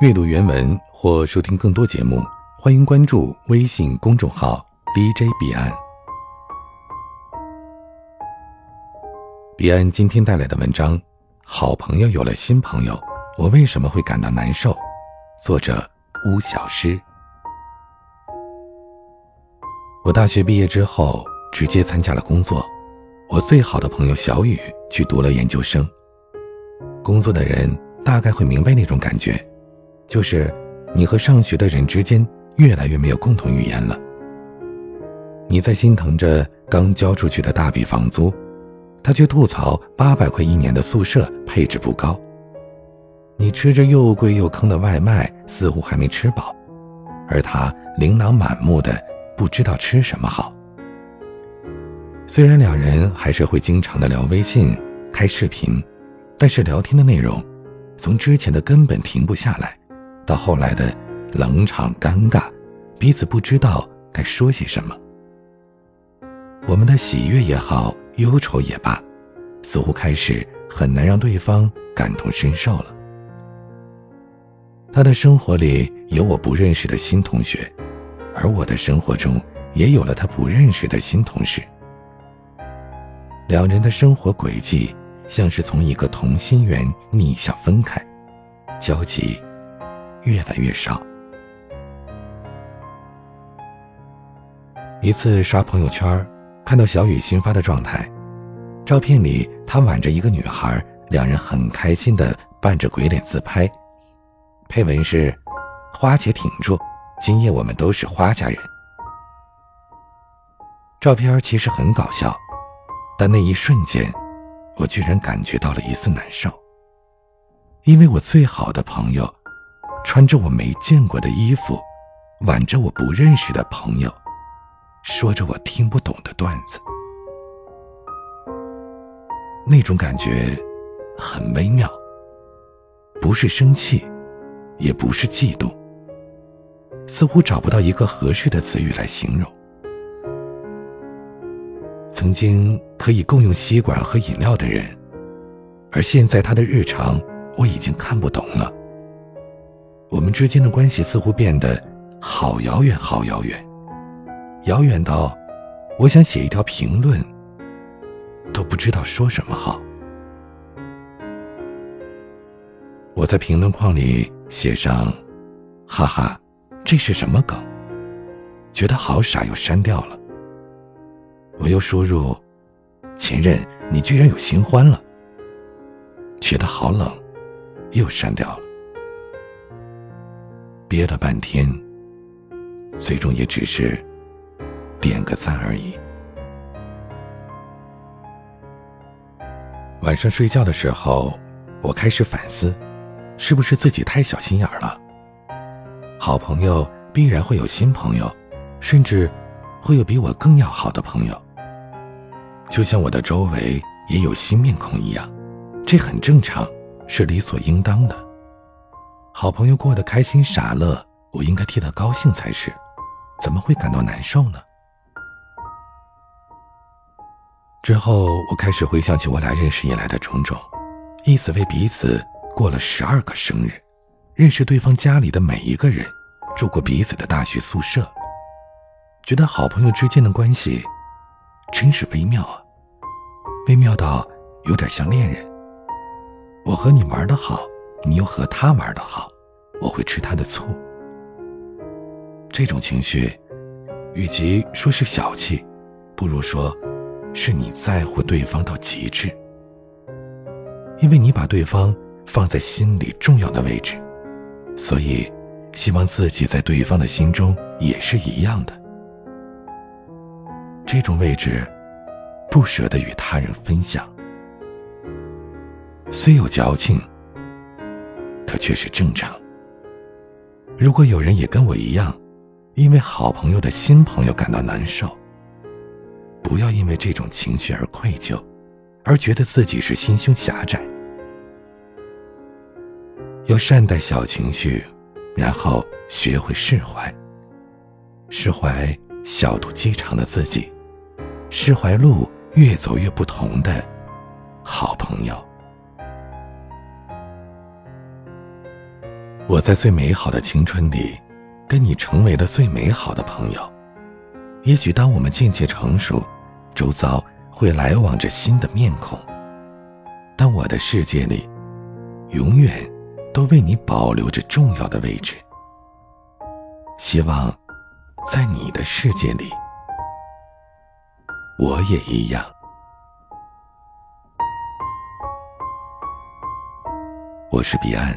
阅读原文或收听更多节目，欢迎关注微信公众号 DJ 彼岸。彼岸今天带来的文章：好朋友有了新朋友，我为什么会感到难受？作者巫小诗。我大学毕业之后直接参加了工作，我最好的朋友小雨去读了研究生。工作的人大概会明白那种感觉。就是你和上学的人之间越来越没有共同语言了。你在心疼着刚交出去的大笔房租，他却吐槽八百块一年的宿舍配置不高。你吃着又贵又坑的外卖，似乎还没吃饱，而他琳琅满目的不知道吃什么好。虽然两人还是会经常的聊微信、开视频，但是聊天的内容，从之前的根本停不下来。到后来的冷场尴尬，彼此不知道该说些什么。我们的喜悦也好，忧愁也罢，似乎开始很难让对方感同身受了。他的生活里有我不认识的新同学，而我的生活中也有了他不认识的新同事。两人的生活轨迹像是从一个同心圆逆向分开，交集。越来越少。一次刷朋友圈，看到小雨新发的状态，照片里他挽着一个女孩，两人很开心的扮着鬼脸自拍，配文是“花姐挺住，今夜我们都是花家人”。照片其实很搞笑，但那一瞬间，我居然感觉到了一丝难受，因为我最好的朋友。穿着我没见过的衣服，挽着我不认识的朋友，说着我听不懂的段子，那种感觉很微妙，不是生气，也不是嫉妒，似乎找不到一个合适的词语来形容。曾经可以共用吸管和饮料的人，而现在他的日常我已经看不懂了。我们之间的关系似乎变得好遥远，好遥远，遥远到我想写一条评论都不知道说什么好。我在评论框里写上“哈哈，这是什么梗？”觉得好傻，又删掉了。我又输入“前任，你居然有新欢了”，觉得好冷，又删掉了。憋了半天，最终也只是点个赞而已。晚上睡觉的时候，我开始反思，是不是自己太小心眼了？好朋友必然会有新朋友，甚至会有比我更要好的朋友。就像我的周围也有新面孔一样，这很正常，是理所应当的。好朋友过得开心傻乐，我应该替他高兴才是，怎么会感到难受呢？之后我开始回想起我俩认识以来的种种，一起为彼此过了十二个生日，认识对方家里的每一个人，住过彼此的大学宿舍，觉得好朋友之间的关系真是微妙啊，微妙到有点像恋人。我和你玩的好。你又和他玩的好，我会吃他的醋。这种情绪，与其说是小气，不如说，是你在乎对方到极致。因为你把对方放在心里重要的位置，所以希望自己在对方的心中也是一样的。这种位置，不舍得与他人分享，虽有矫情。可却是正常。如果有人也跟我一样，因为好朋友的新朋友感到难受，不要因为这种情绪而愧疚，而觉得自己是心胸狭窄。要善待小情绪，然后学会释怀。释怀小肚鸡肠的自己，释怀路越走越不同的好朋友。我在最美好的青春里，跟你成为了最美好的朋友。也许当我们渐渐成熟，周遭会来往着新的面孔，但我的世界里，永远都为你保留着重要的位置。希望，在你的世界里，我也一样。我是彼岸。